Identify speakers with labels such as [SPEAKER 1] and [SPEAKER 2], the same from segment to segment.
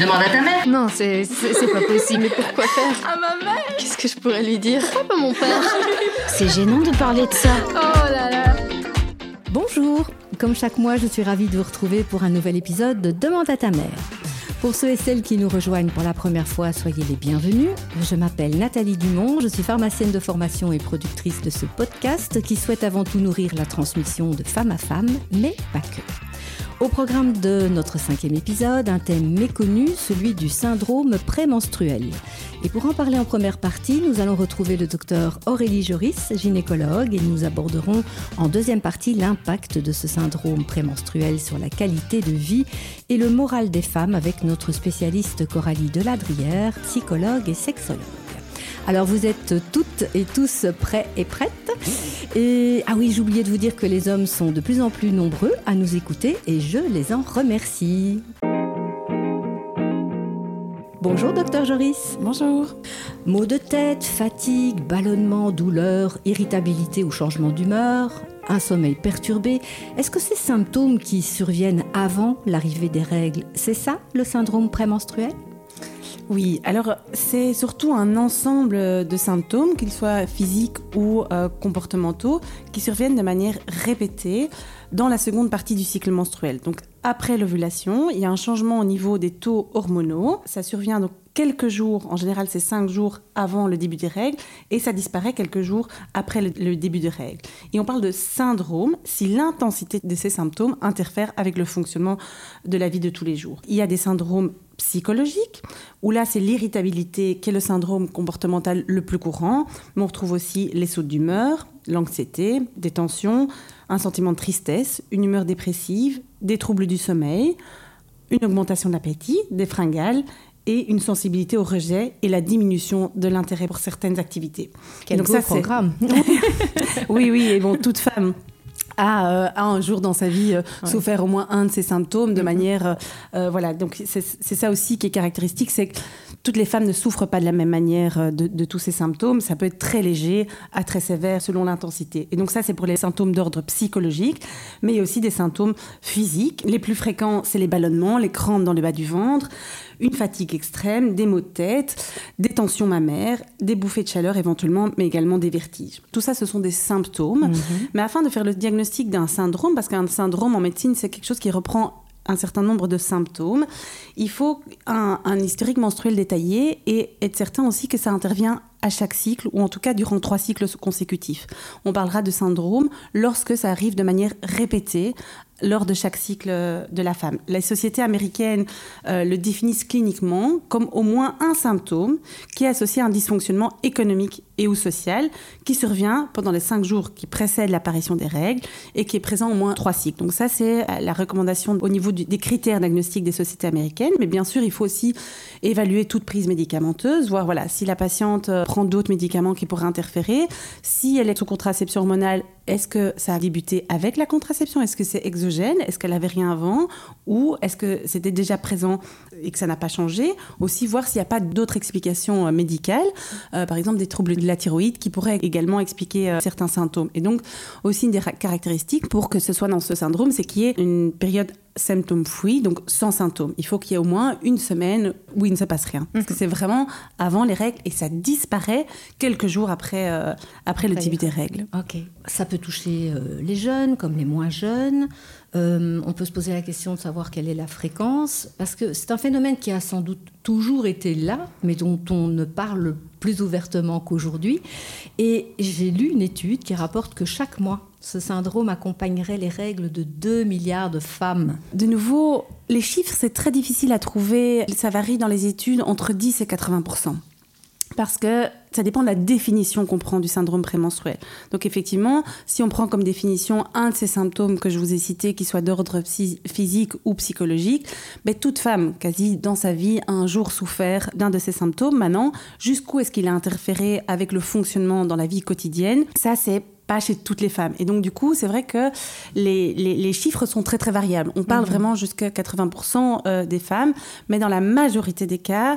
[SPEAKER 1] Demande à ta mère.
[SPEAKER 2] Non, c'est c'est pas possible. Mais pourquoi faire
[SPEAKER 3] À ma mère
[SPEAKER 2] Qu'est-ce que je pourrais lui dire
[SPEAKER 3] Pas mon père.
[SPEAKER 4] C'est gênant de parler de ça.
[SPEAKER 3] Oh là là.
[SPEAKER 4] Bonjour, comme chaque mois, je suis ravie de vous retrouver pour un nouvel épisode de Demande à ta mère. Pour ceux et celles qui nous rejoignent pour la première fois, soyez les bienvenus. Je m'appelle Nathalie Dumont, je suis pharmacienne de formation et productrice de ce podcast qui souhaite avant tout nourrir la transmission de femme à femme, mais pas que. Au programme de notre cinquième épisode, un thème méconnu, celui du syndrome prémenstruel. Et pour en parler en première partie, nous allons retrouver le docteur Aurélie Joris, gynécologue, et nous aborderons en deuxième partie l'impact de ce syndrome prémenstruel sur la qualité de vie et le moral des femmes avec notre spécialiste Coralie Deladrière, psychologue et sexologue. Alors vous êtes toutes et tous prêts et prêtes Et ah oui, j'oubliais de vous dire que les hommes sont de plus en plus nombreux à nous écouter et je les en remercie. Bonjour docteur Joris.
[SPEAKER 5] Bonjour.
[SPEAKER 4] Maux de tête, fatigue, ballonnement, douleur, irritabilité ou changement d'humeur, un sommeil perturbé. Est-ce que ces symptômes qui surviennent avant l'arrivée des règles, c'est ça le syndrome prémenstruel?
[SPEAKER 5] Oui, alors c'est surtout un ensemble de symptômes, qu'ils soient physiques ou euh, comportementaux, qui surviennent de manière répétée dans la seconde partie du cycle menstruel. Donc après l'ovulation, il y a un changement au niveau des taux hormonaux. Ça survient donc quelques jours, en général c'est cinq jours avant le début des règles, et ça disparaît quelques jours après le, début des règles. Et on parle de syndrome si l'intensité de ces symptômes interfère avec le fonctionnement de la vie de tous les jours. Il y a des syndromes psychologiques, où là c'est l'irritabilité qui est le syndrome comportemental le plus courant, mais on retrouve aussi les sautes d'humeur, l'anxiété, des tensions, un sentiment de tristesse, une humeur dépressive, des troubles du sommeil, une augmentation d'appétit, des fringales et une sensibilité au rejet et la diminution de l'intérêt pour certaines activités.
[SPEAKER 4] Quel
[SPEAKER 5] Donc
[SPEAKER 4] beau
[SPEAKER 5] ça, c'est-
[SPEAKER 4] programme.
[SPEAKER 5] Oui, oui, et bon, toute femme a, euh, a un jour dans sa vie euh, souffert au moins un de ces symptômes de manière... euh, voilà, donc c'est c'est ça aussi qui est caractéristique, c'est que toutes les femmes ne souffrent pas de la même manière euh, de, de tous ces symptômes. Ça peut être très léger à très sévère selon l'intensité. Et donc ça, c'est pour les symptômes d'ordre psychologique, mais il y a aussi des symptômes physiques. Les plus fréquents, c'est les ballonnements, les crampes dans le bas du ventre, une fatigue extrême, des maux de tête, des tensions mammaires, des bouffées de chaleur éventuellement, mais également des vertiges. Tout ça, ce sont des symptômes. Mais afin de faire le diagnostic d'un syndrome, parce qu'un syndrome en médecine, c'est quelque chose qui reprend un certain nombre de symptômes, il faut un, un historique menstruel détaillé et être certain aussi que ça intervient à chaque cycle, ou en tout cas durant trois cycles consécutifs. On parlera de syndrome lorsque ça arrive de manière répétée lors de chaque cycle euh, de la femme. Les sociétés américaines euh, le définissent cliniquement comme au moins un symptôme qui est associé à un dysfonctionnement économique et ou social qui survient pendant les cinq jours qui précèdent l'apparition des règles et qui est présent au moins trois cycles. Donc ça, c'est euh, la recommandation au niveau des critères diagnostiques des sociétés américaines. Mais bien sûr, il faut aussi évaluer toute prise médicamenteuse, voir voilà, si la patiente euh, prend d'autres médicaments qui pourraient interférer, si elle est sous contraception hormonale, est-ce que ça a débuté avec la contraception? Est-ce que c'est exogène? Est-ce qu'elle avait rien avant? Ou est-ce que c'était déjà présent et que ça n'a pas changé? Aussi voir s'il n'y a pas d'autres explications euh, médicales, euh, par exemple des troubles de la thyroïde qui pourraient également expliquer euh, certains symptômes. Et donc aussi une des ra- caractéristiques pour que ce soit dans ce syndrome, c'est qu'il y ait une période symptôme free, donc sans symptômes. Il faut qu'il y ait au moins une semaine où il ne se passe rien. Parce que c'est vraiment avant les règles et ça disparaît quelques jours après, euh, après le début des règles.
[SPEAKER 4] Ok. Ça peut toucher euh, les jeunes comme les moins jeunes. Euh, on peut se poser la question de savoir quelle est la fréquence, parce que c'est un phénomène qui a sans doute toujours été là, mais dont on ne parle plus ouvertement qu'aujourd'hui. Et j'ai lu une étude qui rapporte que chaque mois, ce syndrome accompagnerait les règles de 2 milliards de femmes.
[SPEAKER 5] De nouveau, les chiffres, c'est très difficile à trouver. Ça varie dans les études entre 10 et 80 parce que ça dépend de la définition qu'on prend du syndrome prémenstruel. Donc effectivement, si on prend comme définition un de ces symptômes que je vous ai cités, qui soit d'ordre physique ou psychologique, ben, toute femme, quasi dans sa vie, a un jour souffert d'un de ces symptômes. Maintenant, jusqu'où est-ce qu'il a interféré avec le fonctionnement dans la vie quotidienne? Ça, c'est pas chez toutes les femmes. Et donc, du coup, c'est vrai que les, les- les chiffres sont très, très variables. On parle vraiment jusqu'à 80% euh, des femmes, mais dans la majorité des cas,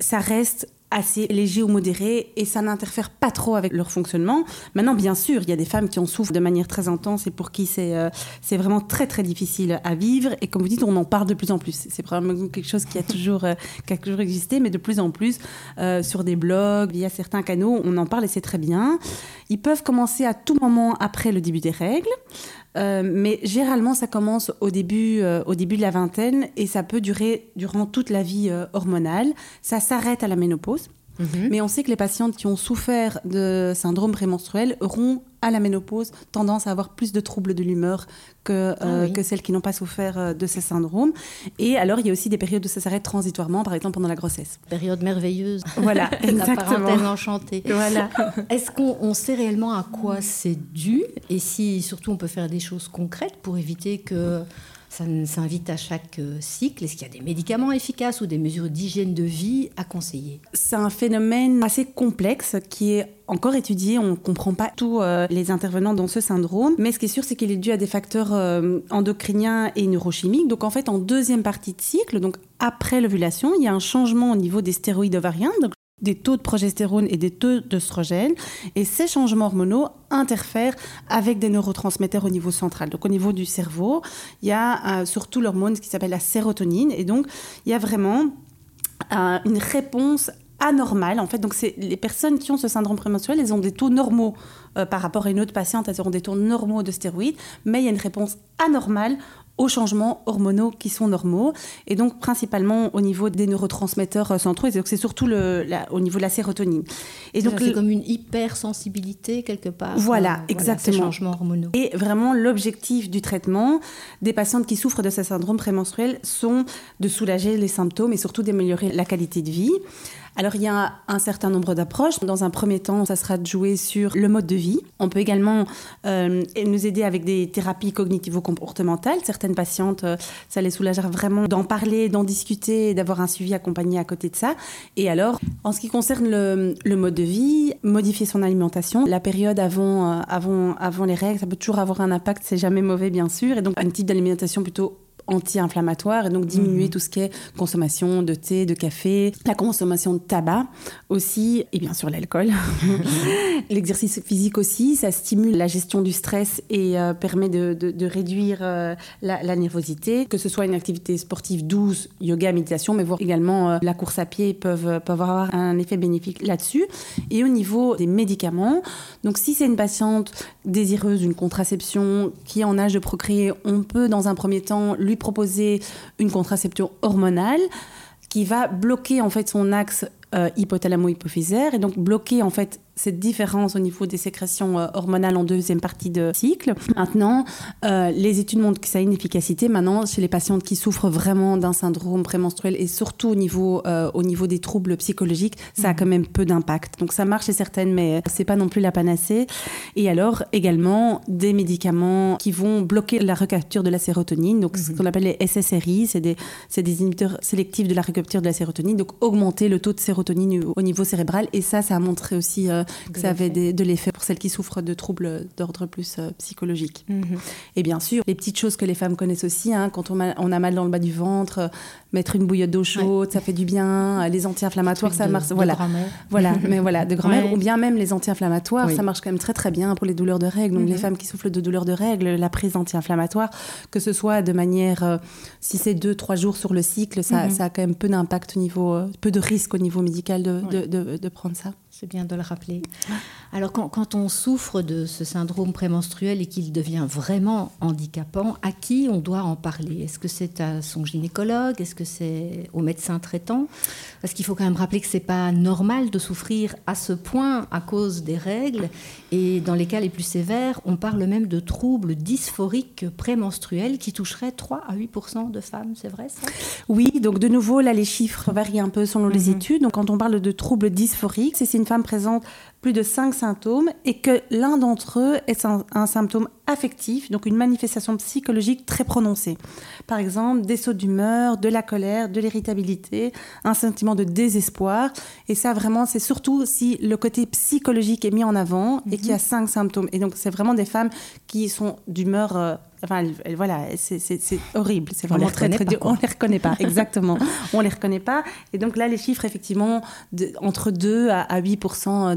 [SPEAKER 5] ça reste assez léger ou modéré et ça n'interfère pas trop avec leur fonctionnement. Maintenant, bien sûr, il y a des femmes qui en souffrent de manière très intense et pour qui c'est euh, c'est vraiment très très difficile à vivre. Et comme vous dites, on en parle de plus en plus. C'est probablement quelque chose qui a toujours, euh, qui a toujours existé, mais de plus en plus euh, sur des blogs, via certains canaux, on en parle et c'est très bien. Ils peuvent commencer à tout moment après le début des règles. Mais généralement, ça commence au début, au début de la vingtaine et ça peut durer durant toute la vie hormonale. Ça s'arrête à la ménopause. Mhm. Mais on sait que les patientes qui ont souffert de syndrome prémenstruel auront à la ménopause tendance à avoir plus de troubles de l'humeur que, euh, ah que celles qui n'ont pas souffert euh, de ces syndromes. Et alors, il y a aussi des périodes où ça s'arrête transitoirement, par exemple pendant la grossesse.
[SPEAKER 4] Période merveilleuse.
[SPEAKER 5] Voilà, exactement. La
[SPEAKER 4] parenthèse enchantée.
[SPEAKER 5] Voilà.
[SPEAKER 4] Est-ce qu'on sait réellement à quoi c'est dû? Et si, surtout, on peut faire des choses concrètes pour éviter que ça s'invite à chaque euh, cycle. Est-ce qu'il y a des médicaments efficaces ou des mesures d'hygiène de vie à conseiller?
[SPEAKER 5] C'est un phénomène assez complexe qui est encore étudié. On ne comprend pas tous euh, les intervenants dans ce syndrome. Mais ce qui est sûr, c'est qu'il est dû à des facteurs euh, endocriniens et neurochimiques. Donc en fait, en deuxième partie de cycle, donc après l'ovulation, il y a un changement au niveau des stéroïdes ovariens. Des taux de progestérone et des taux d'œstrogène. Et ces changements hormonaux interfèrent avec des neurotransmetteurs au niveau central. Donc au niveau du cerveau, il y a euh, surtout l'hormone qui s'appelle la sérotonine. Et donc il y a vraiment euh, une réponse anormale. En fait, donc c'est les personnes qui ont ce syndrome prémenstruel, elles ont des taux normaux euh, par rapport à une autre patiente, elles auront des taux normaux de stéroïdes, mais il y a une réponse anormale aux changements hormonaux qui sont normaux, et donc principalement au niveau des neurotransmetteurs euh, centraux, et donc c'est surtout le, au niveau de la sérotonine.
[SPEAKER 4] Et donc c'est comme une hypersensibilité quelque part.
[SPEAKER 5] Voilà, euh, exactement.
[SPEAKER 4] ces changements hormonaux.
[SPEAKER 5] Et vraiment l'objectif du traitement des patientes qui souffrent de ce syndrome prémenstruel sont de soulager les symptômes et surtout d'améliorer la qualité de vie. Alors il y a un certain nombre d'approches. Dans un premier temps, ça sera de jouer sur le mode de vie. On peut également euh, nous aider avec des thérapies cognitivo-comportementales. Certaines patientes, euh, ça les soulagera vraiment d'en parler, d'en discuter, d'avoir un suivi accompagné à côté de ça. Et alors, en ce qui concerne le, mode de vie, modifier son alimentation. La période avant, euh, avant, avant les règles, ça peut toujours avoir un impact. C'est jamais mauvais, bien sûr. Et donc, un type d'alimentation plutôt anti-inflammatoire et donc diminuer mhm. tout ce qui est consommation de thé, de café, la consommation de tabac aussi et bien sûr l'alcool. L'exercice physique aussi, ça stimule la gestion du stress et euh, permet de, de, réduire euh, la, nervosité. Que ce soit une activité sportive douce, yoga, méditation, mais voir également euh, la course à pied peuvent, peuvent avoir un effet bénéfique là-dessus. Et au niveau des médicaments, donc si c'est une patiente désireuse d'une contraception qui est en âge de procréer, on peut dans un premier temps lui proposer une contraception hormonale qui va bloquer en fait son axe euh, hypothalamo-hypophysaire et donc bloquer en fait cette différence au niveau des sécrétions euh, hormonales en deuxième partie de cycle. Maintenant, euh, les études montrent que ça a une efficacité. Maintenant, chez les patientes qui souffrent vraiment d'un syndrome prémenstruel et surtout au niveau, euh, au niveau des troubles psychologiques, ça a mhm. quand même peu d'impact. Donc ça marche chez certaines, mais c'est pas non plus la panacée. Et alors également des médicaments qui vont bloquer la recapture de la sérotonine. Donc ce mhm. qu'on appelle les SSRI, c'est des, des inhibiteurs sélectifs de la recapture de la sérotonine. Donc augmenter le taux de sérotonine au niveau cérébral. Et ça, ça a montré aussi que ça avait de l'effet pour celles qui souffrent de troubles d'ordre plus euh, psychologique. Mhm. Et bien sûr, les petites choses que les femmes connaissent aussi, hein, quand on a, on a, mal dans le bas du ventre, euh, mettre une bouillotte d'eau chaude, ça fait du bien. Les anti-inflammatoires, ça marche. voilà, voilà, mais voilà, de grand-mère ou bien même les anti-inflammatoires, ça marche quand même très très bien pour les douleurs de règles. Donc les mhm. femmes qui souffrent de douleurs de règles, la prise anti-inflammatoire, que ce soit de manière, euh, si c'est deux trois jours sur le cycle, ça, mhm. ça a quand même peu d'impact au niveau, peu de risque au niveau médical de, de, de, de prendre ça.
[SPEAKER 4] C'est bien de le rappeler. Alors quand, on souffre de ce syndrome prémenstruel et qu'il devient vraiment handicapant, à qui on doit en parler? Est-ce que c'est à son gynécologue? Est-ce que c'est au médecin traitant? Parce qu'il faut quand même rappeler que c'est pas normal de souffrir à ce point à cause des règles. Et dans les cas les plus sévères, on parle même de troubles dysphoriques prémenstruels qui toucheraient 3 à 8% de femmes. C'est vrai ça?
[SPEAKER 5] Oui, donc de nouveau, là les chiffres varient un peu selon les mhm. études. Donc quand on parle de troubles dysphoriques, c'est une femme présente plus de cinq symptômes et que l'un d'entre eux est un, symptôme affectif, donc une manifestation psychologique très prononcée. Par exemple, des sauts d'humeur, de la colère, de l'irritabilité, un sentiment de désespoir. Et ça, vraiment, c'est surtout si le côté psychologique est mis en avant et qu'il y a mhm. cinq symptômes. Et donc, c'est vraiment des femmes qui sont d'humeur... Euh, enfin, voilà, c'est horrible. C'est vraiment très, très dur. On les reconnaît pas, exactement. on les reconnaît pas. Et donc là, les chiffres, effectivement, de, entre 2 à, 8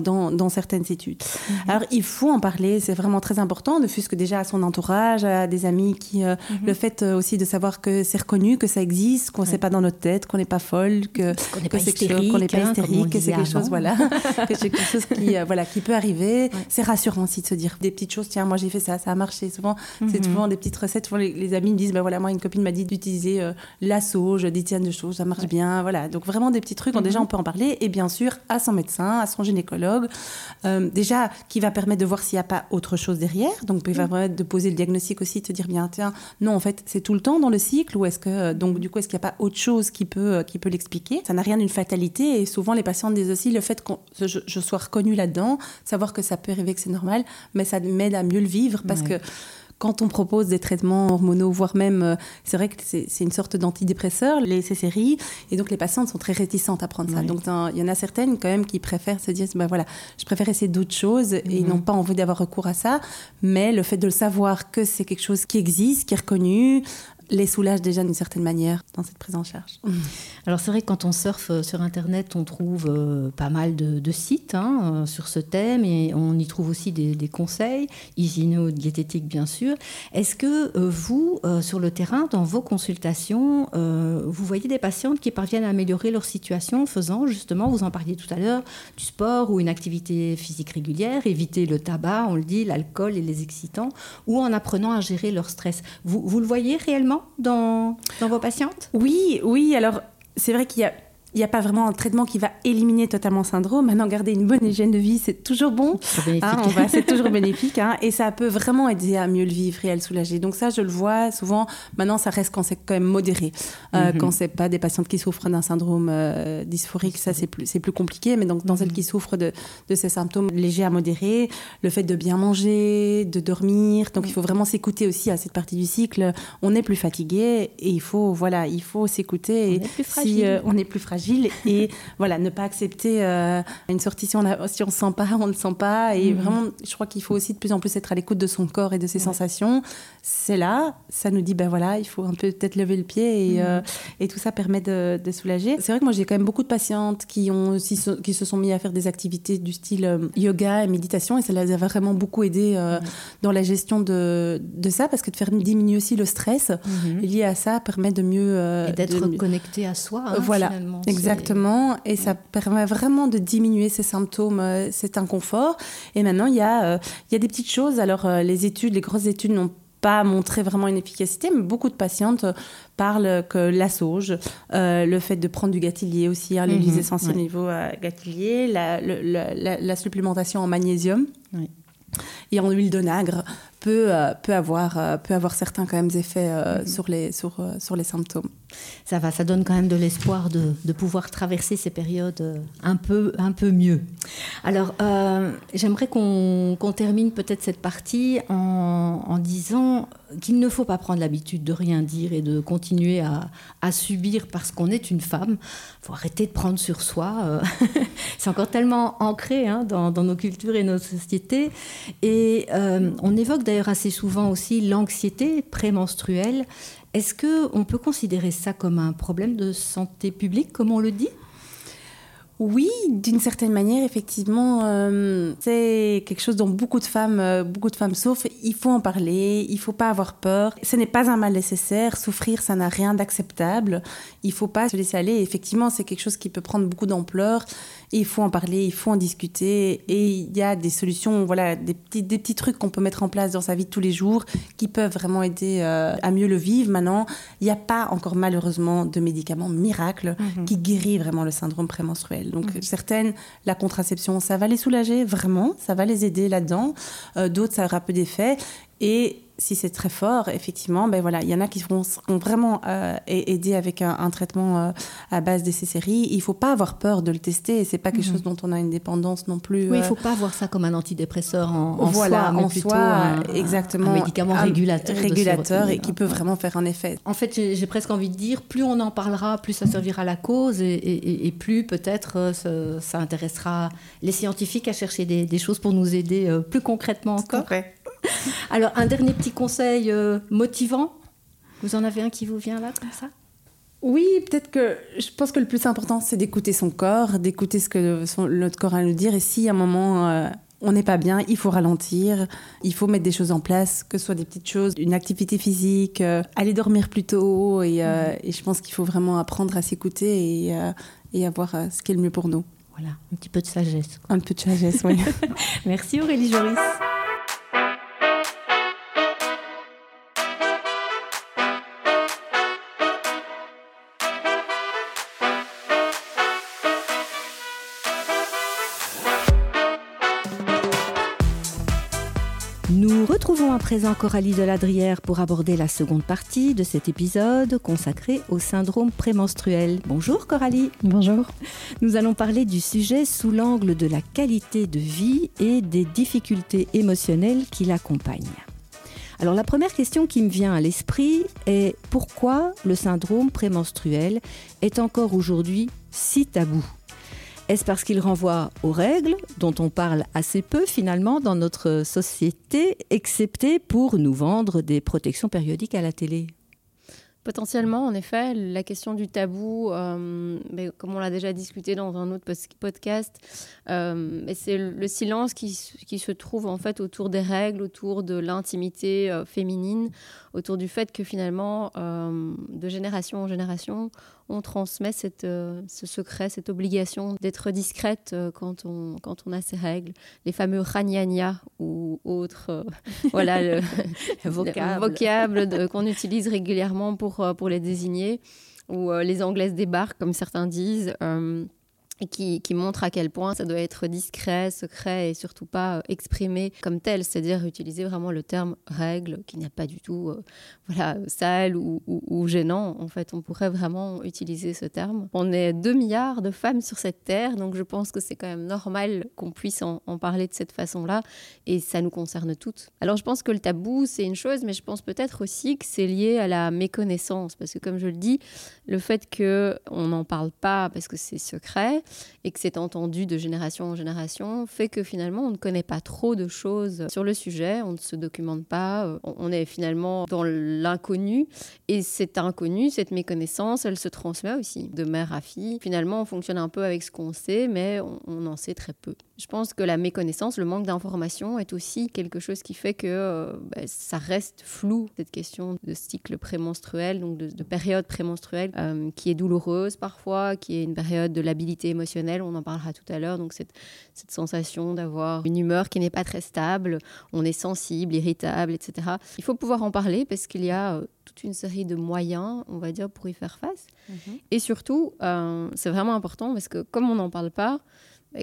[SPEAKER 5] dans, dans, certaines études. Mhm. Alors, il faut en parler. C'est vraiment très important, ne fût-ce que déjà à son entourage, à des amis qui, euh, mhm. le fait euh, aussi de savoir que c'est reconnu, que ça existe, qu'on ne sait pas dans notre tête, qu'on n'est pas folle, que,
[SPEAKER 4] qu'on n'est pas hystérique, qu'on n'est pas
[SPEAKER 5] hystérique, que c'est quelque chose, voilà, que c'est quelque chose qui, euh, voilà, qui peut arriver. C'est rassurant aussi de se dire des petites choses. Tiens, moi j'ai fait ça, ça a marché. Souvent, c'est mhm. souvent des petites recettes. Souvent, les, amis me disent, ben voilà, moi une copine m'a dit d'utiliser la sauge, des tiennes de choses, ça marche bien, voilà. Donc vraiment des petits trucs. Déjà, on peut en parler. Et bien sûr, à son médecin, à son gynécologue, déjà qui va permettre de voir s'il n'y a pas autre chose derrière. Donc, il va permettre de poser le diagnostic aussi, de te dire bien, tiens, non, en fait, c'est tout le temps dans le cycle ou est-ce que, donc, du coup, est-ce qu'il n'y a pas autre chose qui peut, qui peut l'expliquer? Ça n'a rien d'une fatalité et souvent, les patients disent aussi le fait que je, sois reconnue là-dedans, savoir que ça peut arriver, que c'est normal, mais ça m'aide à mieux le vivre parce que quand on propose des traitements hormonaux, voire même, euh, c'est vrai que c'est une sorte d'antidépresseur, les CCRI, et donc les patientes sont très réticentes à prendre ça. Donc il y en a certaines quand même qui préfèrent se dire, ben voilà, je préfère essayer d'autres choses et ils mhm. n'ont pas envie d'avoir recours à ça, mais le fait de le savoir que c'est quelque chose qui existe, qui est reconnu, les soulage déjà d'une certaine manière dans cette prise en charge.
[SPEAKER 4] Alors c'est vrai que quand on surfe euh, sur Internet, on trouve euh, pas mal de, sites hein, euh, sur ce thème et on y trouve aussi des, conseils, hygiéno-diététiques bien sûr. Est-ce que vous, sur le terrain, dans vos consultations, vous voyez des patientes qui parviennent à améliorer leur situation en faisant justement, vous en parliez tout à l'heure, du sport ou une activité physique régulière, éviter le tabac, on le dit, l'alcool et les excitants, ou en apprenant à gérer leur stress? Vous, vous le voyez réellement? Dans, dans vos patientes?
[SPEAKER 5] Oui, oui. Alors, c'est vrai qu'il y a il n'y a pas vraiment un traitement qui va éliminer totalement le syndrome. Maintenant, garder une bonne hygiène de vie, c'est toujours bon.
[SPEAKER 4] Hein,
[SPEAKER 5] c'est toujours bénéfique. Hein, et ça peut vraiment aider à mieux le vivre et à le soulager. Donc ça, je le vois souvent. Maintenant, ça reste quand c'est quand même modéré. Euh, mhm. Quand c'est pas des patientes qui souffrent d'un syndrome euh, dysphorique, ça, c'est plus, plus compliqué. Mais donc, dans celles mhm. qui souffrent de, de, ces symptômes légers à modérés, le fait de bien manger, de dormir. Donc, il faut vraiment s'écouter aussi à cette partie du cycle. On est plus fatigué et il faut, voilà, il faut s'écouter.
[SPEAKER 4] On est plus fragile.
[SPEAKER 5] Si, euh, on est plus fragile et voilà, ne pas accepter euh, une sortie si on ne si sent pas, on ne le sent pas. Et mhm. vraiment, je crois qu'il faut aussi de plus en plus être à l'écoute de son corps et de ses sensations. C'est là, ça nous dit, ben voilà, il faut un peu peut-être lever le pied et, mhm. euh, et tout ça permet de, soulager. C'est vrai que moi, j'ai quand même beaucoup de patientes qui, ont aussi, qui se sont mis à faire des activités du style euh, yoga et méditation et ça les a vraiment beaucoup aidé dans la gestion de, de, ça parce que de faire diminuer aussi le stress mhm. lié à ça permet de mieux...
[SPEAKER 4] et d'être connecté à soi, hein,
[SPEAKER 5] voilà. Exactement, et ça permet vraiment de diminuer ces symptômes, euh, cet inconfort. Et maintenant, il y a, euh, il y a des petites choses. Alors, euh, les études, les grosses études n'ont pas montré vraiment une efficacité, mais beaucoup de patientes parlent que la sauge, le fait de prendre du gâtillier aussi, hein, l'huile essentielle au niveau gâtillier, la, la, supplémentation en magnésium. et en huile de nagre peut, peut, avoir, peut avoir certains quand même effets mhm. sur, les, sur, sur les symptômes
[SPEAKER 4] ça va, ça donne quand même de l'espoir de, pouvoir traverser ces périodes euh, un peu, un peu mieux. Alors, euh, j'aimerais qu'on termine peut-être cette partie en, disant qu'il ne faut pas prendre l'habitude de rien dire et de continuer à, subir parce qu'on est une femme. Il faut arrêter de prendre sur soi. Euh, c'est encore tellement ancré hein, dans, nos cultures et nos sociétés. Et on évoque assez souvent aussi l'anxiété prémenstruelle. Est-ce qu'on peut considérer ça comme un problème de santé publique, comme on le dit?
[SPEAKER 5] Oui, d'une certaine manière, effectivement, euh, c'est quelque chose dont beaucoup de femmes, euh, beaucoup de femmes souffrent. Il faut en parler, il faut pas avoir peur. Ce n'est pas un mal nécessaire. Souffrir, ça n'a rien d'acceptable. Il faut pas se laisser aller. Effectivement, c'est quelque chose qui peut prendre beaucoup d'ampleur. il faut en parler, il faut en discuter. Et il y a des solutions, voilà, des petits, des petits trucs qu'on peut mettre en place dans sa vie de tous les jours qui peuvent vraiment aider euh, à mieux le vivre. Maintenant, il n'y a pas encore malheureusement de médicaments miracles mhm. qui guérit vraiment le syndrome prémenstruel. Donc mhm. certaines, la contraception, ça va les soulager vraiment, ça va les aider là-dedans. Euh, d'autres, ça aura peu d'effet. Et si c'est très fort, effectivement, ben voilà, il y en a qui vont, vraiment euh, aider avec un, traitement euh, à base des séries. Il faut pas avoir peur de le tester. C'est pas quelque mhm. chose dont on a une dépendance non plus.
[SPEAKER 4] Oui, il faut pas voir ça comme un antidépresseur en, en
[SPEAKER 5] voilà,
[SPEAKER 4] soi, mais
[SPEAKER 5] en
[SPEAKER 4] plutôt
[SPEAKER 5] soi,
[SPEAKER 4] un,
[SPEAKER 5] exactement,
[SPEAKER 4] un médicament régulateur,
[SPEAKER 5] régulateur et qui peut vraiment faire un effet.
[SPEAKER 4] En fait, j'ai presque envie de dire, plus on en parlera, plus ça servira à la cause et, et, plus peut-être ça, intéressera les scientifiques à chercher des, des, choses pour nous aider plus concrètement encore. Alors, un dernier petit conseil euh, motivant Vous en avez un qui vous vient là, comme ça?
[SPEAKER 5] Oui, peut-être que je pense que le plus important, c'est d'écouter son corps, d'écouter ce que notre corps a à nous dire. Et si à un moment, euh, on n'est pas bien, il faut ralentir, il faut mettre des choses en place, que ce soit des petites choses, une activité physique, euh, aller dormir plus tôt. Et, euh, mm. je pense qu'il faut vraiment apprendre à s'écouter et, et, à voir ce qui est le mieux pour nous.
[SPEAKER 4] Voilà, un petit peu de sagesse.
[SPEAKER 5] Un peu de sagesse, oui.
[SPEAKER 4] Merci Aurélie Joris.
[SPEAKER 2] Présent Coralie Deladrière pour aborder la seconde partie de cet épisode consacré au syndrome prémenstruel. Bonjour Coralie.
[SPEAKER 6] Bonjour.
[SPEAKER 2] Nous allons parler du sujet sous l'angle de la qualité de vie et des difficultés émotionnelles qui l'accompagnent. Alors la première question qui me vient à l'esprit est pourquoi le syndrome prémenstruel est encore aujourd'hui si tabou? Est-ce parce qu'il renvoie aux règles, dont on parle assez peu finalement dans notre société, excepté pour nous vendre des protections périodiques à la télé?
[SPEAKER 6] Potentiellement, en effet, la question du tabou, euh, mais comme on l'a déjà discuté dans un autre podcast, euh, c'est le silence qui, qui, se trouve en fait autour des règles, autour de l'intimité euh, féminine, autour du fait que finalement, de génération en génération, on transmet cette, euh, ce secret, cette obligation d'être discrète euh, quand, on, quand on a ces règles. Les fameux ragnagna ou autres euh, voilà, le, vocable, qu'on utilise régulièrement pour, pour les désigner, ou les anglaises débarquent, comme certains disent qui, montre à quel point ça doit être discret, secret et surtout pas euh, exprimé comme tel, c'est-à-dire utiliser vraiment le terme règle qui n'est pas du tout euh, voilà sale ou, gênant. En fait, on pourrait vraiment utiliser ce terme. On est 2 milliards de femmes sur cette terre, donc je pense que c'est quand même normal qu'on puisse en, parler de cette façon-là et ça nous concerne toutes. Alors je pense que le tabou c'est une chose, mais je pense peut-être aussi que c'est lié à la méconnaissance parce que comme je le dis, le fait que on n'en parle pas parce que c'est secret et que c'est entendu de génération en génération fait que finalement on ne connaît pas trop de choses sur le sujet, on ne se documente pas, euh, on est finalement dans l'inconnu et cette inconnu, cette méconnaissance, elle se transmet aussi de mère à fille. Finalement, on fonctionne un peu avec ce qu'on sait, mais on en sait très peu. Je pense que la méconnaissance, le manque d'information est aussi quelque chose qui fait que euh, bah, ça reste flou, cette question de cycle prémenstruel, donc de, période prémenstruelle, euh, qui est douloureuse parfois, qui est une période de labilité émotionnelle, on en parlera tout à l'heure, donc cette, cette sensation d'avoir une humeur qui n'est pas très stable, on est sensible, irritable, etc. Il faut pouvoir en parler parce qu'il y a euh, toute une série de moyens, on va dire, pour y faire face. Mhm. Et surtout, c'est vraiment important parce que comme on n'en parle pas,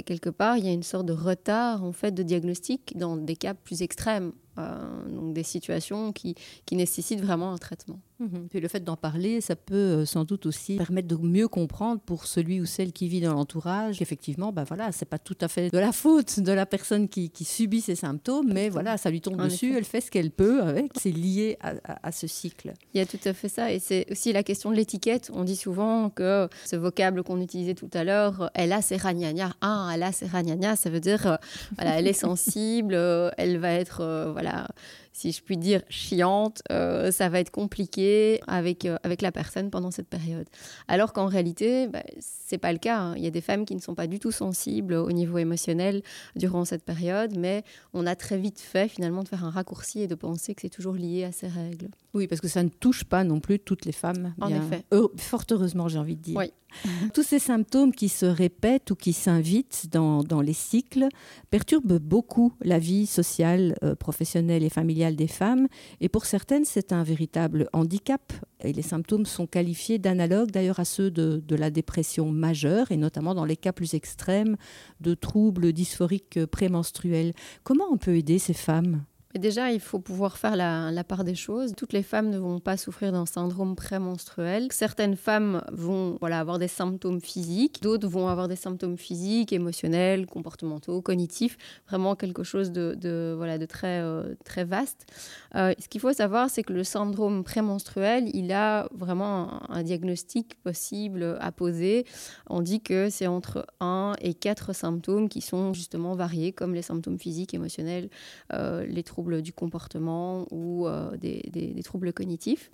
[SPEAKER 6] quelque part, il y a une sorte de retard en fait de diagnostic dans des cas plus extrêmes. Euh, donc des situations qui, qui, nécessitent vraiment un traitement.
[SPEAKER 4] Mhm. Puis le fait d'en parler, ça peut euh, sans doute aussi permettre de mieux comprendre pour celui ou celle qui vit dans l'entourage qu'effectivement, ben voilà, c'est pas tout à fait de la faute de la personne qui, qui subit ces symptômes, mais voilà, ça lui tombe dessus, elle fait ce qu'elle peut avec, c'est lié à, à, ce cycle.
[SPEAKER 6] Il y a tout à fait ça, et c'est aussi la question de l'étiquette. On dit souvent que ce vocable qu'on utilisait tout à l'heure, elle a ses ragnagnas. Ah, elle a ses ragnagnas, ça veut dire, euh, voilà, elle est sensible, elle va être, voilà, voilà, si je puis dire, chiante, euh, ça va être compliqué avec, euh, avec la personne pendant cette période. Alors qu'en réalité, bah, c'est pas le cas. Hein. Il y a des femmes qui ne sont pas du tout sensibles au niveau émotionnel durant cette période, mais on a très vite fait finalement de faire un raccourci et de penser que c'est toujours lié à ces règles.
[SPEAKER 4] Oui, parce que ça ne touche pas non plus toutes les femmes.
[SPEAKER 6] En effet.
[SPEAKER 4] fort heureusement, j'ai envie de dire.
[SPEAKER 6] Oui.
[SPEAKER 2] Tous ces symptômes qui se répètent ou qui s'invitent dans, dans, les cycles perturbent beaucoup la vie sociale, euh, professionnelle et familiale des femmes. Et pour certaines, c'est un véritable handicap. Et les symptômes sont qualifiés d'analogues d'ailleurs à ceux de, de, la dépression majeure, et notamment dans les cas plus extrêmes de troubles dysphoriques prémenstruels. Comment on peut aider ces femmes?
[SPEAKER 6] Déjà, il faut pouvoir faire la, part des choses. Toutes les femmes ne vont pas souffrir d'un syndrome prémenstruel. Certaines femmes vont avoir des symptômes physiques, d'autres vont avoir des symptômes physiques, émotionnels, comportementaux, cognitifs, vraiment quelque chose de, euh, très vaste. Euh, ce qu'il faut savoir, c'est que le syndrome prémenstruel, il a vraiment un, diagnostic possible à poser. On dit que c'est entre 1 et 4 symptômes qui sont justement variés, comme les symptômes physiques, émotionnels, euh, les troubles du comportement ou des, des, troubles cognitifs.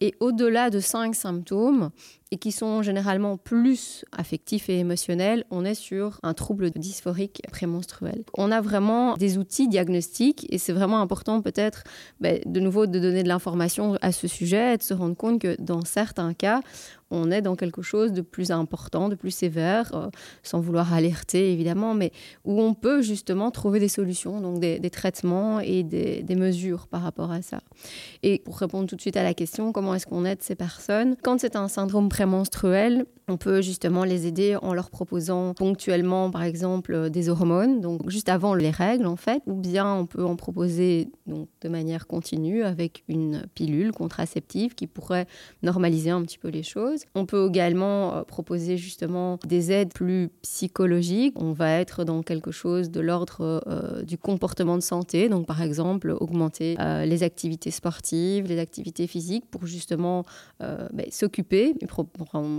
[SPEAKER 6] Et au-delà de cinq symptômes, et qui sont généralement plus affectifs et émotionnels, on est sur un trouble dysphorique prémenstruel. On a vraiment des outils diagnostiques et c'est vraiment important peut-être ben, de nouveau de donner de l'information à ce sujet et de se rendre compte que dans certains cas, on est dans quelque chose de plus important, de plus sévère, euh, sans vouloir alerter évidemment, mais où on peut justement trouver des solutions, donc des, traitements et des, des, mesures par rapport à ça. Et pour répondre tout de suite à la question, comment est-ce qu'on aide ces personnes? Quand c'est un syndrome prémenstruel, on peut justement les aider en leur proposant ponctuellement, par exemple, euh, des hormones, donc juste avant les règles en fait, ou bien on peut en proposer donc de manière continue avec une pilule contraceptive qui pourrait normaliser un petit peu les choses. On peut également euh, proposer justement des aides plus psychologiques. On va être dans quelque chose de l'ordre euh, du comportement de santé, donc par exemple augmenter les activités sportives, les activités physiques pour justement ben, s'occuper,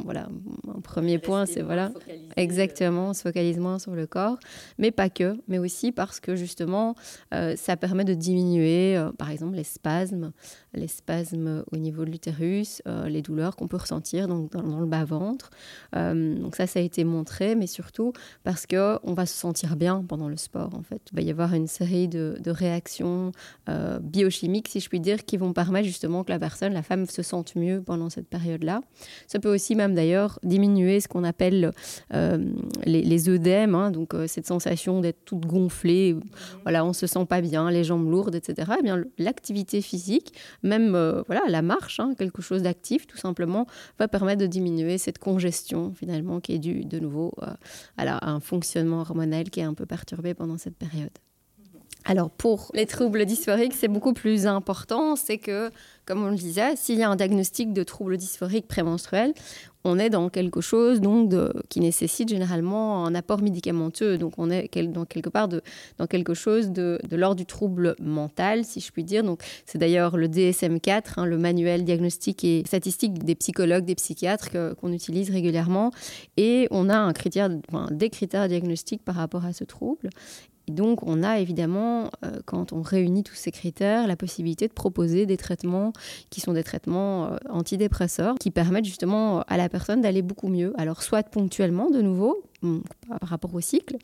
[SPEAKER 6] voilà un premier point, c'est voilà, exactement, on se focalise moins sur le corps, mais pas que, mais aussi parce que justement, euh, ça permet de diminuer, euh, par exemple, les spasmes, les spasmes au niveau de l'utérus, euh, les douleurs qu'on peut ressentir donc, dans, le bas-ventre. donc ça, ça a été montré, mais surtout parce qu'on va se sentir bien pendant le sport, en fait. Il va y avoir une série de, de réactions biochimiques, si je puis dire, qui vont permettre justement que la personne, la femme, se sente mieux pendant cette période-là. Ça peut aussi même d'ailleurs diminuer ce qu'on appelle euh, les, œdèmes, hein, donc euh, cette sensation d'être toute gonflée, mhm. voilà, on se sent pas bien, les jambes lourdes, etc. Eh bien, l'activité physique, même euh, voilà, la marche, hein, quelque chose d'actif, tout simplement, va permettre de diminuer cette congestion finalement qui est due de nouveau à un fonctionnement hormonal qui est un peu perturbé pendant cette période. Alors pour les troubles dysphoriques, c'est beaucoup plus important, c'est que, comme on le disait, s'il y a un diagnostic de troubles dysphoriques prémenstruels, on est dans quelque chose donc qui nécessite généralement un apport médicamenteux. Donc on est dans quelque part dans quelque chose de, l'ordre du trouble mental, si je puis dire. Donc c'est d'ailleurs le DSM-4, hein, le manuel diagnostique et statistique des psychologues, des psychiatres qu'on utilise régulièrement. Et on a un critère, des critères diagnostiques par rapport à ce trouble donc, on a évidemment, euh, quand on réunit tous ces critères, la possibilité de proposer des traitements qui sont des traitements euh, antidépresseurs, qui permettent justement à la personne d'aller beaucoup mieux. Alors, soit ponctuellement, de nouveau, par rapport au cycle,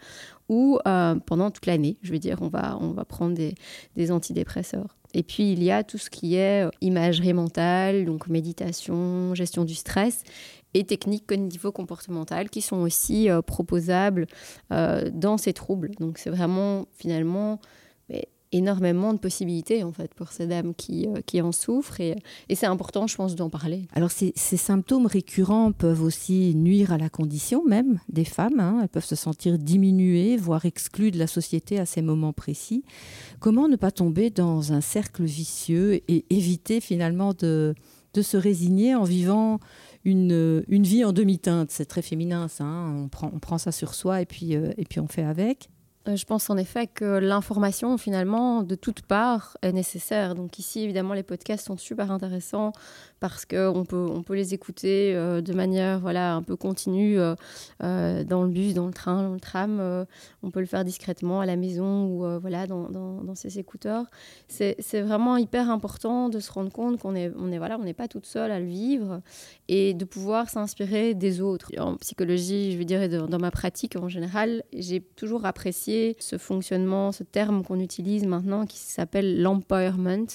[SPEAKER 6] ou euh, pendant toute l'année. Je veux dire, on va, on va prendre des, des, antidépresseurs. Et puis, il y a tout ce qui est imagerie mentale, donc méditation, gestion du stress, et techniques cognitivo-comportementales qui sont aussi euh, proposables euh, dans ces troubles. Donc c'est vraiment finalement énormément de possibilités en fait pour ces dames qui, euh, qui en souffrent et, et c'est important je pense d'en parler.
[SPEAKER 2] Alors ces, symptômes récurrents peuvent aussi nuire à la condition même des femmes, hein. elles peuvent se sentir diminuées, voire exclues de la société à ces moments précis. Comment ne pas tomber dans un cercle vicieux et éviter finalement de, de se résigner en vivant une, une vie en demi-teinte. C'est très féminin, ça. Hein. on, prend, on prend ça sur soi et puis, euh, et puis on fait avec.
[SPEAKER 6] Euh, je pense en effet que l'information, finalement, de toutes parts, est nécessaire. Donc ici, évidemment, les podcasts sont super intéressants parce qu'on peut, les écouter euh, de manière voilà, un peu continue euh, dans le bus, dans le train, dans le tram. on peut le faire discrètement à la maison ou voilà, dans, dans, dans, ses écouteurs. C'est, vraiment hyper important de se rendre compte qu'on n'est est, voilà, pas toute seule à le vivre et de pouvoir s'inspirer des autres. En psychologie, je veux dire, dans ma pratique en général, j'ai toujours apprécié ce fonctionnement, ce terme qu'on utilise maintenant qui s'appelle l'empowerment.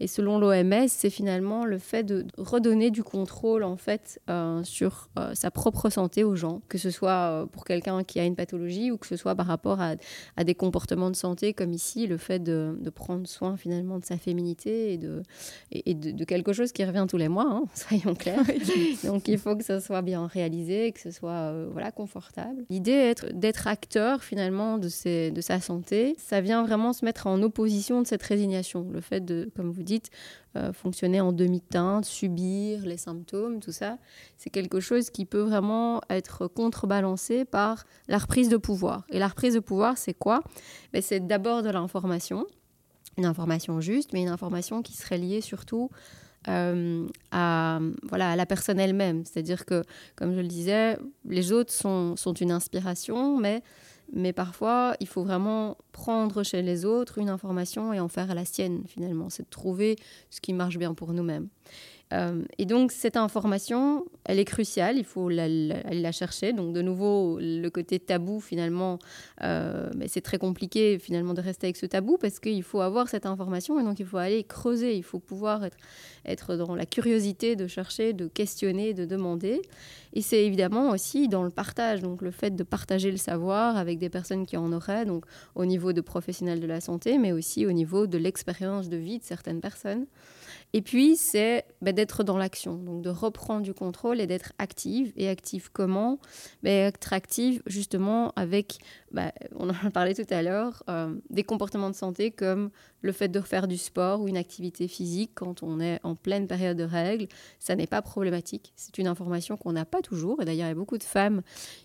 [SPEAKER 6] Et selon l'OMS, c'est finalement le fait de redonner du contrôle en fait euh, sur euh, sa propre santé aux gens, que ce soit euh, pour quelqu'un qui a une pathologie ou que ce soit par rapport à, des comportements de santé comme ici, le fait de, prendre soin finalement de sa féminité et de, et, de, quelque chose qui revient tous les mois, hein, soyons clairs. Donc il faut que ça soit bien réalisé, que ce soit voilà confortable. L'idée d'être acteur finalement de de sa santé, ça vient vraiment se mettre en opposition de cette résignation. Le fait de, comme vous dites, euh, fonctionner en demi-teinte, subir les symptômes, tout ça, c'est quelque chose qui peut vraiment être contrebalancé par la reprise de pouvoir. Et la reprise de pouvoir, c'est quoi? Ben, C'est d'abord de l'information, une information juste, mais une information qui serait liée surtout euh, à, voilà, à la personne elle-même. C'est-à-dire que, comme je le disais, les autres sont, sont une inspiration, mais mais parfois, il faut vraiment prendre chez les autres une information et en faire la sienne, finalement. C'est de trouver ce qui marche bien pour nous-mêmes. Euh, et donc cette information, elle est cruciale, il faut la, aller la chercher. Donc de nouveau, le côté tabou finalement, euh, mais c'est très compliqué finalement de rester avec ce tabou parce qu'il faut avoir cette information et donc il faut aller creuser, il faut pouvoir être, être dans la curiosité de chercher, de questionner, de demander. Et c'est évidemment aussi dans le partage, donc le fait de partager le savoir avec des personnes qui en auraient, donc au niveau de professionnels de la santé, mais aussi au niveau de l'expérience de vie de certaines personnes. Et puis, c'est bah, d'être dans l'action, donc de reprendre du contrôle et d'être active. Et active comment? Bah, Être active justement avec, bah, on en a parlé tout à l'heure, euh, des comportements de santé comme le fait de faire du sport ou une activité physique quand on est en pleine période de règles. Ça n'est pas problématique. C'est une information qu'on n'a pas toujours. Et d'ailleurs, il y a beaucoup de femmes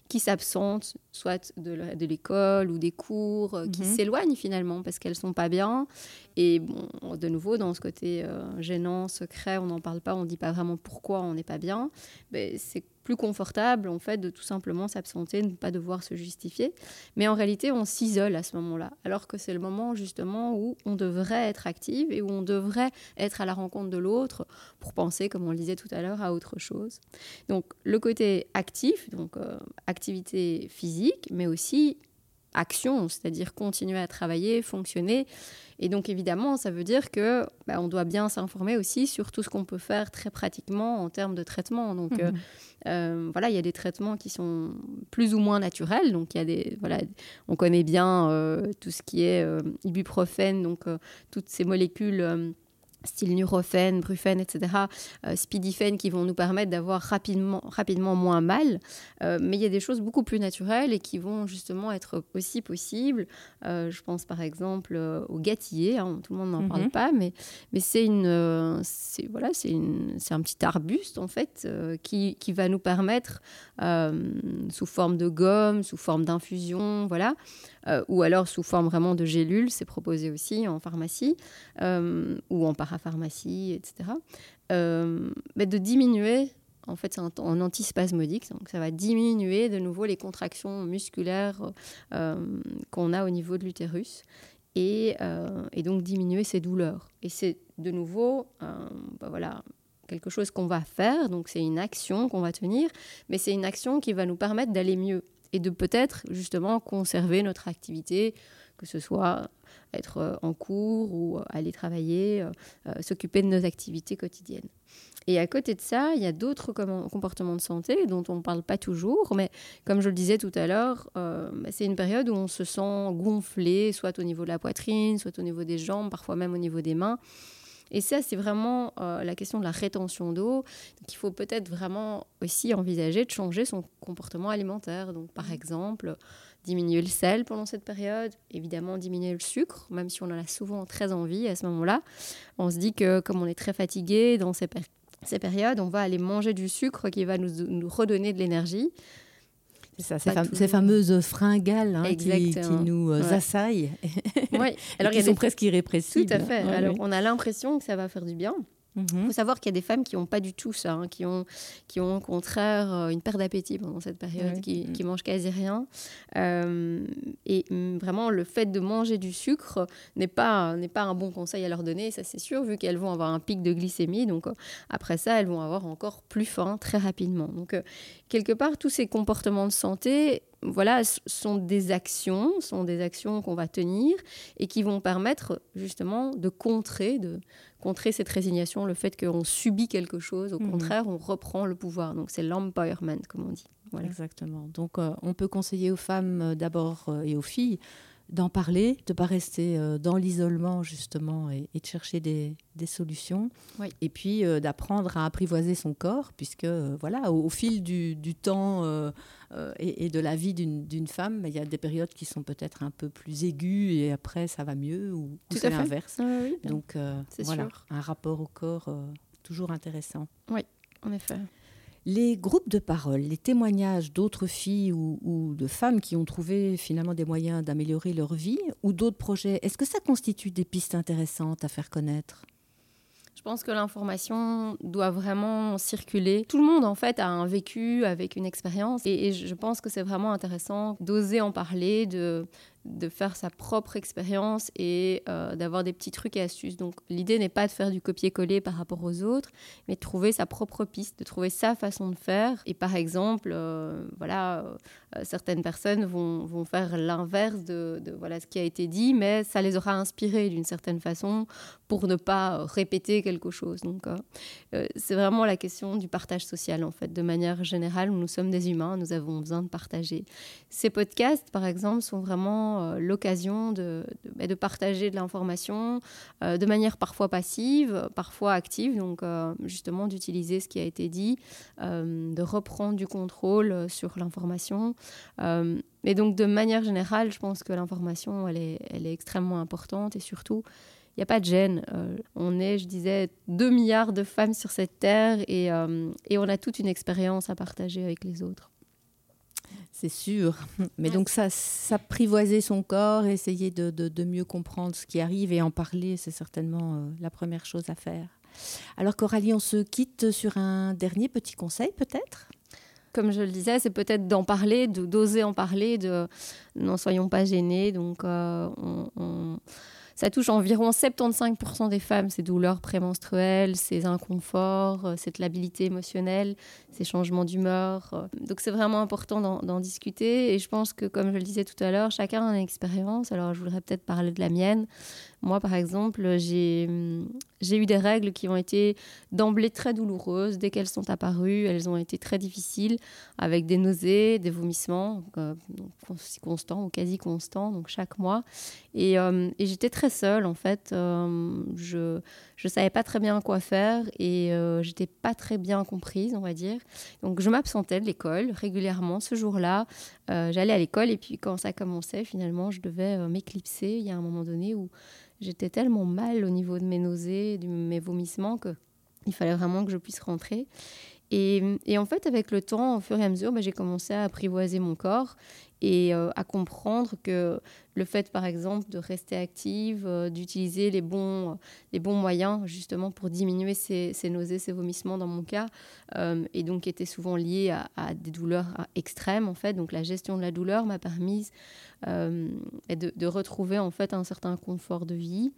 [SPEAKER 6] qui s'absentent, soit de l'école ou des cours, euh, qui mhm. s'éloignent finalement parce qu'elles sont pas bien. Et bon, de nouveau, dans ce côté euh, gênant, secret, on n'en parle pas, on ne dit pas vraiment pourquoi on n'est pas bien. Mais c'est plus confortable en fait de tout simplement s'absenter, ne pas devoir se justifier. Mais en réalité, on s'isole à ce moment-là, alors que c'est le moment justement où on devrait être active et où on devrait être à la rencontre de l'autre pour penser, comme on le disait tout à l'heure, à autre chose. Donc le côté actif, donc euh, activité physique, mais aussi action, c'est-à-dire continuer à travailler, fonctionner. Et donc évidemment, ça veut dire que bah, on doit bien s'informer aussi sur tout ce qu'on peut faire très pratiquement en termes de traitement. Donc euh, mhm. euh, voilà, il y a des traitements qui sont plus ou moins naturels. Donc il y a des voilà, on connaît bien euh, tout ce qui est ibuprofène, donc toutes ces molécules style Nurofen, Brufen, etc., euh, Speedifen, qui vont nous permettre d'avoir rapidement, rapidement moins mal. Euh, mais il y a des choses beaucoup plus naturelles et qui vont justement être aussi possibles. Euh, je pense par exemple au gâtillier, hein, tout le monde n'en mhm. parle pas, mais, mais c'est une, c'est, voilà, un petit arbuste en fait qui, qui va nous permettre, sous forme de gomme, sous forme d'infusion, voilà, ou alors sous forme vraiment de gélules, c'est proposé aussi en pharmacie ou en pharmacie, etc., euh, de diminuer, en fait c'est un, un, antispasmodique, donc ça va diminuer de nouveau les contractions musculaires euh, qu'on a au niveau de l'utérus. Et, euh, donc diminuer ces douleurs. Et c'est de nouveau, bah voilà, quelque chose qu'on va faire, donc c'est une action qu'on va tenir, mais c'est une action qui va nous permettre d'aller mieux et de peut-être justement conserver notre activité, que ce soit être euh, en cours ou euh, aller travailler, euh, s'occuper de nos activités quotidiennes. Et à côté de ça, il y a d'autres comportements de santé dont on ne parle pas toujours, mais comme je le disais tout à l'heure, c'est une période où on se sent gonflé, soit au niveau de la poitrine, soit au niveau des jambes, parfois même au niveau des mains. Et ça, c'est vraiment la question de la rétention d'eau. Donc, il faut peut-être vraiment aussi envisager de changer son comportement alimentaire. Donc, par mmh. exemple, diminuer le sel pendant cette période, évidemment diminuer le sucre, même si on en a souvent très envie à ce moment-là. On se dit que comme on est très fatigué dans ces, ces périodes, on va aller manger du sucre qui va nous, redonner de l'énergie.
[SPEAKER 4] Ça, ces, fameuses fringales hein, qui, nous euh, assaillent. Oui. Alors, qui sont presque irrépressibles.
[SPEAKER 6] Tout à fait. Alors, on a l'impression que ça va faire du bien. Il mhm. faut savoir qu'il y a des femmes qui n'ont pas du tout ça, hein, qui, ont, qui ont au contraire euh, une perte d'appétit pendant cette période, qui, qui, mangent quasi rien. Euh, et mm, vraiment, le fait de manger du sucre n'est pas, n'est pas un bon conseil à leur donner, ça c'est sûr, vu qu'elles vont avoir un pic de glycémie. Donc euh, après ça, elles vont avoir encore plus faim très rapidement. Donc quelque part, tous ces comportements de santé voilà, sont des actions, sont des actions qu'on va tenir et qui vont permettre justement de contrer, de contrer cette résignation, le fait qu'on subit quelque chose. Au mhm. contraire, on reprend le pouvoir. Donc c'est l'empowerment, comme on dit.
[SPEAKER 4] Exactement. Donc euh, on peut conseiller aux femmes euh, d'abord euh, et aux filles d'en parler, de ne pas rester euh, dans l'isolement justement et, de chercher des, solutions. Et puis euh, d'apprendre à apprivoiser son corps, puisque euh, voilà, au, fil du, temps et, de la vie d'une femme, il y a des périodes qui sont peut-être un peu plus aiguës et après ça va mieux ou, c'est l'inverse. Donc voilà, un rapport au corps toujours intéressant.
[SPEAKER 6] Oui, en effet.
[SPEAKER 4] Les groupes de parole, les témoignages d'autres filles ou, de femmes qui ont trouvé finalement des moyens d'améliorer leur vie ou d'autres projets, est-ce que ça constitue des pistes intéressantes à faire connaître?
[SPEAKER 6] Je pense que l'information doit vraiment circuler. Tout le monde, en fait, a un vécu avec une expérience. Et, et je pense que c'est vraiment intéressant d'oser en parler, de, de faire sa propre expérience et euh, d'avoir des petits trucs et astuces. Donc l'idée n'est pas de faire du copier-coller par rapport aux autres, mais de trouver sa propre piste, de trouver sa façon de faire. Et par exemple, euh, voilà, euh, certaines personnes vont, vont faire l'inverse de, de, voilà, ce qui a été dit, mais ça les aura inspirés d'une certaine façon pour ne pas répéter quelque chose. Donc c'est vraiment la question du partage social en fait. De manière générale, nous sommes des humains, nous avons besoin de partager. Ces podcasts, par exemple, sont vraiment euh, l'occasion de, bah, de, partager de l'information euh, de manière parfois passive, parfois active, donc euh, justement d'utiliser ce qui a été dit, de reprendre du contrôle sur l'information. mais donc de manière générale, je pense que l'information, elle est, elle est extrêmement importante et surtout, il n'y a pas de gêne. on est, je disais, 2 milliards de femmes sur cette terre et, et on a toute une expérience à partager avec les autres.
[SPEAKER 4] C'est sûr. Mais donc ça, s'apprivoiser son corps, essayer de, de, mieux comprendre ce qui arrive et en parler, c'est certainement euh, la première chose à faire. Alors Coralie, on se quitte sur un dernier petit conseil peut-être?
[SPEAKER 6] Comme je le disais, c'est peut-être d'en parler, d'oser en parler, de n'en soyons pas gênés. Donc, euh, on ça touche environ 75% des femmes, ces douleurs prémenstruelles, ces inconforts, euh, cette labilité émotionnelle, ces changements d'humeur. Euh. Donc c'est vraiment important d'en discuter. Et je pense que, comme je le disais tout à l'heure, chacun a une expérience. Alors je voudrais peut-être parler de la mienne. Moi, par exemple, j'ai eu des règles qui ont été d'emblée très douloureuses. Dès qu'elles sont apparues, elles ont été très difficiles, avec des nausées, des vomissements, euh, constants ou quasi constants, donc chaque mois. Et, euh, et j'étais très seule, en fait. Je ne savais pas très bien quoi faire et euh, j'étais pas très bien comprise, on va dire. Donc, je m'absentais de l'école régulièrement. Ce jour-là, j'allais à l'école et puis quand ça commençait, finalement, je devais m'éclipser. Il y a un moment donné où j'étais tellement mal au niveau de mes nausées, de mes vomissements que il fallait vraiment que je puisse rentrer. Et, en fait, avec le temps, au fur et à mesure, bah, j'ai commencé à apprivoiser mon corps et euh, à comprendre que le fait, par exemple, de rester active, euh, d'utiliser les bons, les bons moyens justement pour diminuer ces, nausées, ces vomissements dans mon cas, euh, et donc étaient souvent liés à, des douleurs extrêmes en fait. Donc la gestion de la douleur m'a permis de, de, retrouver en fait un certain confort de vie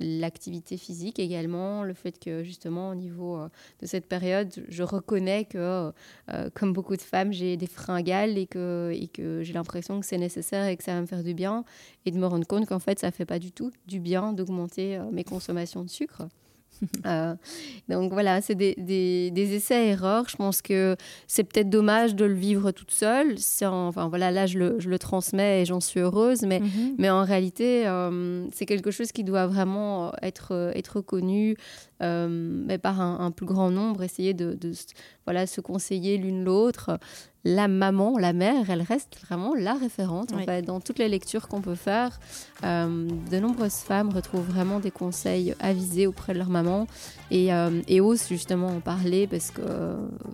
[SPEAKER 6] l'activité physique également, le fait que justement au niveau euh, de cette période, je reconnais que, euh, comme beaucoup de femmes, j'ai des fringales et que, et que j'ai l'impression que c'est nécessaire et que ça va me faire du bien, et de me rendre compte qu'en fait, ça fait pas du tout du bien d'augmenter euh, mes consommations de sucre. Euh, donc voilà, c'est des, des, des essais-erreurs. Je pense que c'est peut-être dommage de le vivre toute seule. enfin voilà, là je le, je le transmets et j'en suis heureuse, mais, mhm. mais en réalité, euh, c'est quelque chose qui doit vraiment être, être connu euh, mais par un, un, plus grand nombre, essayer de, de voilà, se conseiller l'une l'autre la maman, la mère, elle reste vraiment la référente en fait, dans toutes les lectures qu'on peut faire. Euh, de nombreuses femmes retrouvent vraiment des conseils avisés auprès de leur maman et, euh, et osent justement en parler parce que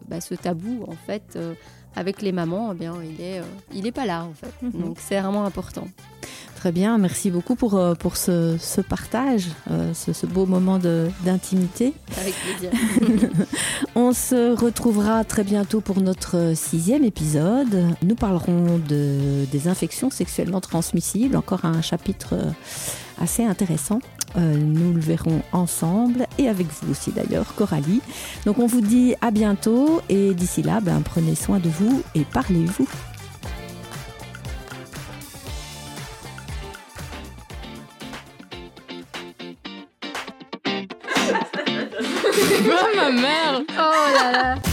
[SPEAKER 6] bah, ce tabou en fait euh, avec les mamans, eh bien, il est, euh, il est pas là en fait. -hmm. Donc c'est vraiment important.
[SPEAKER 4] Très bien, merci beaucoup pour, euh, pour ce, ce partage, euh, ce, ce beau moment d'intimité.
[SPEAKER 6] Avec plaisir.
[SPEAKER 4] On se retrouvera très bientôt pour notre sixième épisode. Nous parlerons de, des infections sexuellement transmissibles, encore un chapitre assez intéressant. Euh, nous le verrons ensemble et avec vous aussi d'ailleurs, Coralie. Donc on vous dit à bientôt et d'ici là, ben, prenez soin de vous et parlez-vous.
[SPEAKER 6] oh ma mère Oh là là